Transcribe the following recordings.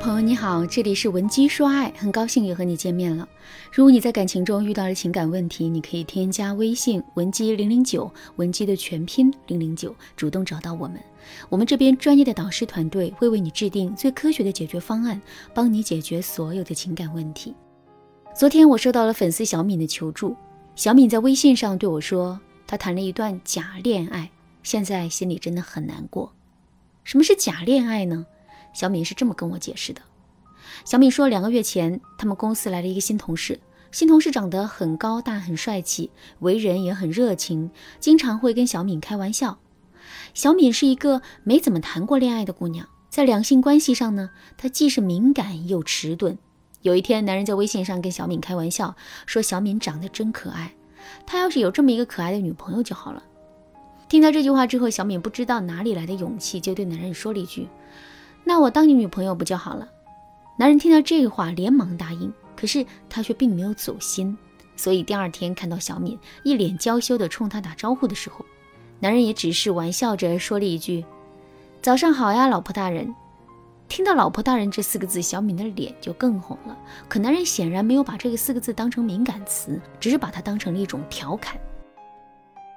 朋友你好，这里是文姬说爱，很高兴又和你见面了。如果你在感情中遇到了情感问题，你可以添加微信文姬零零九，文姬的全拼零零九，主动找到我们，我们这边专业的导师团队会为你制定最科学的解决方案，帮你解决所有的情感问题。昨天我收到了粉丝小敏的求助，小敏在微信上对我说，她谈了一段假恋爱，现在心里真的很难过。什么是假恋爱呢？小敏是这么跟我解释的：小敏说，两个月前他们公司来了一个新同事，新同事长得很高大、很帅气，为人也很热情，经常会跟小敏开玩笑。小敏是一个没怎么谈过恋爱的姑娘，在两性关系上呢，她既是敏感又迟钝。有一天，男人在微信上跟小敏开玩笑说：“小敏长得真可爱，他要是有这么一个可爱的女朋友就好了。”听到这句话之后，小敏不知道哪里来的勇气，就对男人说了一句。那我当你女朋友不就好了？男人听到这话，连忙答应。可是他却并没有走心，所以第二天看到小敏一脸娇羞地冲他打招呼的时候，男人也只是玩笑着说了一句：“早上好呀，老婆大人。”听到“老婆大人”这四个字，小敏的脸就更红了。可男人显然没有把这个四个字当成敏感词，只是把它当成了一种调侃。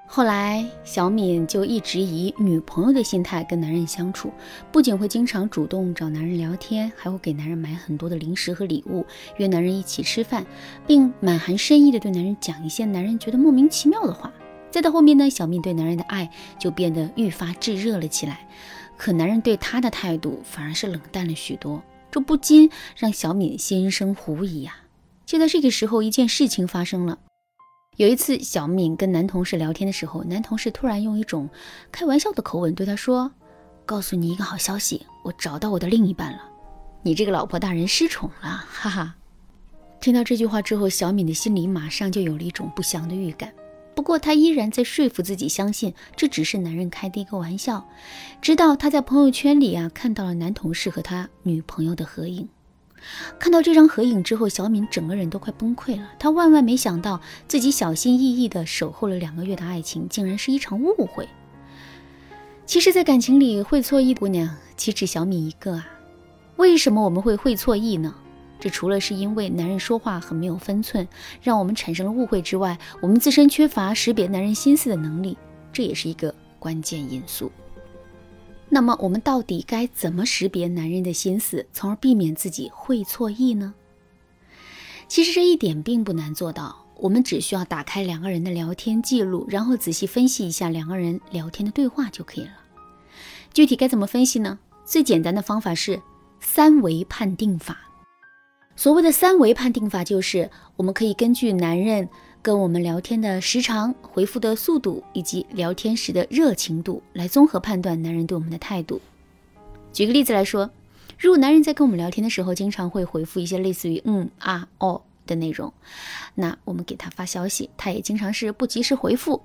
后来，小敏就一直以女朋友的心态跟男人相处，不仅会经常主动找男人聊天，还会给男人买很多的零食和礼物，约男人一起吃饭，并满含深意的对男人讲一些男人觉得莫名其妙的话。再到后面呢，小敏对男人的爱就变得愈发炙热了起来，可男人对她的态度反而是冷淡了许多，这不禁让小敏心生狐疑呀。就在这个时候，一件事情发生了。有一次，小敏跟男同事聊天的时候，男同事突然用一种开玩笑的口吻对她说：“告诉你一个好消息，我找到我的另一半了，你这个老婆大人失宠了，哈哈。”听到这句话之后，小敏的心里马上就有了一种不祥的预感。不过，她依然在说服自己，相信这只是男人开的一个玩笑。直到她在朋友圈里啊看到了男同事和他女朋友的合影。看到这张合影之后，小敏整个人都快崩溃了。她万万没想到，自己小心翼翼地守候了两个月的爱情，竟然是一场误会。其实，在感情里会错意姑娘岂止小敏一个啊？为什么我们会会错意呢？这除了是因为男人说话很没有分寸，让我们产生了误会之外，我们自身缺乏识别男人心思的能力，这也是一个关键因素。那么我们到底该怎么识别男人的心思，从而避免自己会错意呢？其实这一点并不难做到，我们只需要打开两个人的聊天记录，然后仔细分析一下两个人聊天的对话就可以了。具体该怎么分析呢？最简单的方法是三维判定法。所谓的三维判定法，就是我们可以根据男人。跟我们聊天的时长、回复的速度以及聊天时的热情度，来综合判断男人对我们的态度。举个例子来说，如果男人在跟我们聊天的时候，经常会回复一些类似于“嗯啊哦”的内容，那我们给他发消息，他也经常是不及时回复；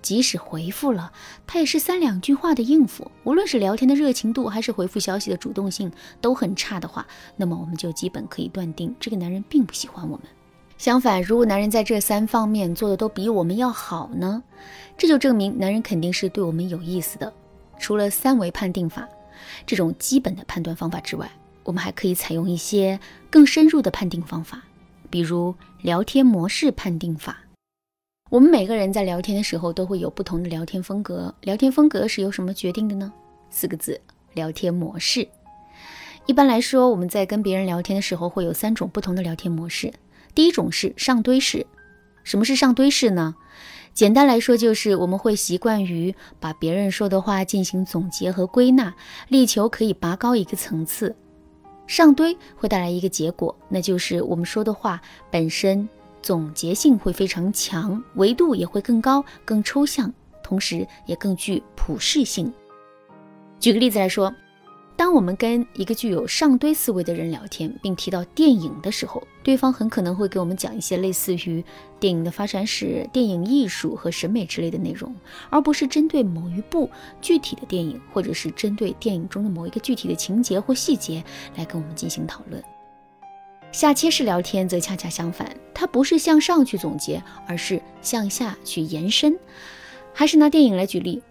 即使回复了，他也是三两句话的应付。无论是聊天的热情度，还是回复消息的主动性都很差的话，那么我们就基本可以断定，这个男人并不喜欢我们。相反，如果男人在这三方面做的都比我们要好呢，这就证明男人肯定是对我们有意思的。除了三维判定法这种基本的判断方法之外，我们还可以采用一些更深入的判定方法，比如聊天模式判定法。我们每个人在聊天的时候都会有不同的聊天风格，聊天风格是由什么决定的呢？四个字：聊天模式。一般来说，我们在跟别人聊天的时候会有三种不同的聊天模式。第一种是上堆式，什么是上堆式呢？简单来说，就是我们会习惯于把别人说的话进行总结和归纳，力求可以拔高一个层次。上堆会带来一个结果，那就是我们说的话本身总结性会非常强，维度也会更高、更抽象，同时也更具普适性。举个例子来说。当我们跟一个具有上堆思维的人聊天，并提到电影的时候，对方很可能会给我们讲一些类似于电影的发展史、电影艺术和审美之类的内容，而不是针对某一部具体的电影，或者是针对电影中的某一个具体的情节或细节来跟我们进行讨论。下切式聊天则恰恰相反，它不是向上去总结，而是向下去延伸。还是拿电影来举例。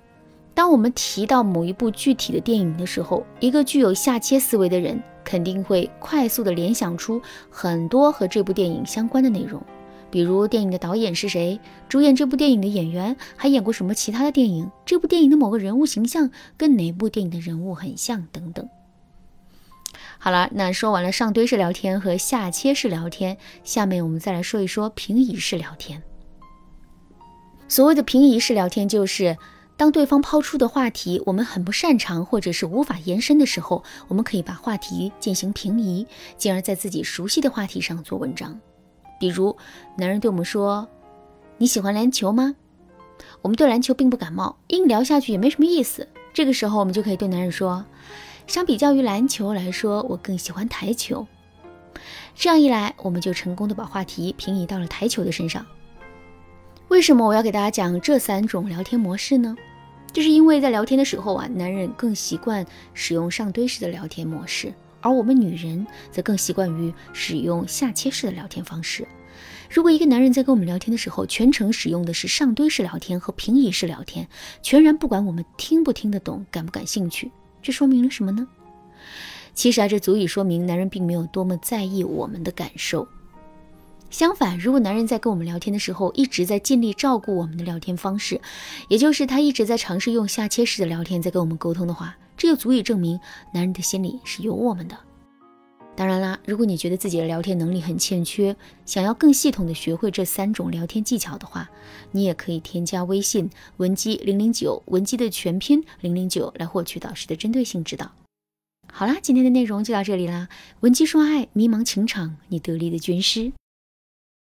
当我们提到某一部具体的电影的时候，一个具有下切思维的人肯定会快速的联想出很多和这部电影相关的内容，比如电影的导演是谁，主演这部电影的演员还演过什么其他的电影，这部电影的某个人物形象跟哪部电影的人物很像等等。好了，那说完了上堆式聊天和下切式聊天，下面我们再来说一说平移式聊天。所谓的平移式聊天，就是当对方抛出的话题我们很不擅长或者是无法延伸的时候，我们可以把话题进行平移，进而在自己熟悉的话题上做文章。比如，男人对我们说：“你喜欢篮球吗？”我们对篮球并不感冒，硬聊下去也没什么意思。这个时候，我们就可以对男人说。相比较于篮球来说，我更喜欢台球。这样一来，我们就成功的把话题平移到了台球的身上。为什么我要给大家讲这三种聊天模式呢？就是因为在聊天的时候啊，男人更习惯使用上堆式的聊天模式，而我们女人则更习惯于使用下切式的聊天方式。如果一个男人在跟我们聊天的时候，全程使用的是上堆式聊天和平移式聊天，全然不管我们听不听得懂，感不感兴趣。这说明了什么呢？其实啊，这足以说明男人并没有多么在意我们的感受。相反，如果男人在跟我们聊天的时候一直在尽力照顾我们的聊天方式，也就是他一直在尝试用下切式的聊天在跟我们沟通的话，这就足以证明男人的心里是有我们的。当然啦，如果你觉得自己的聊天能力很欠缺，想要更系统的学会这三种聊天技巧的话，你也可以添加微信文姬零零九，文姬的全拼零零九，来获取导师的针对性指导。好啦，今天的内容就到这里啦，文姬说爱，迷茫情场，你得力的军师。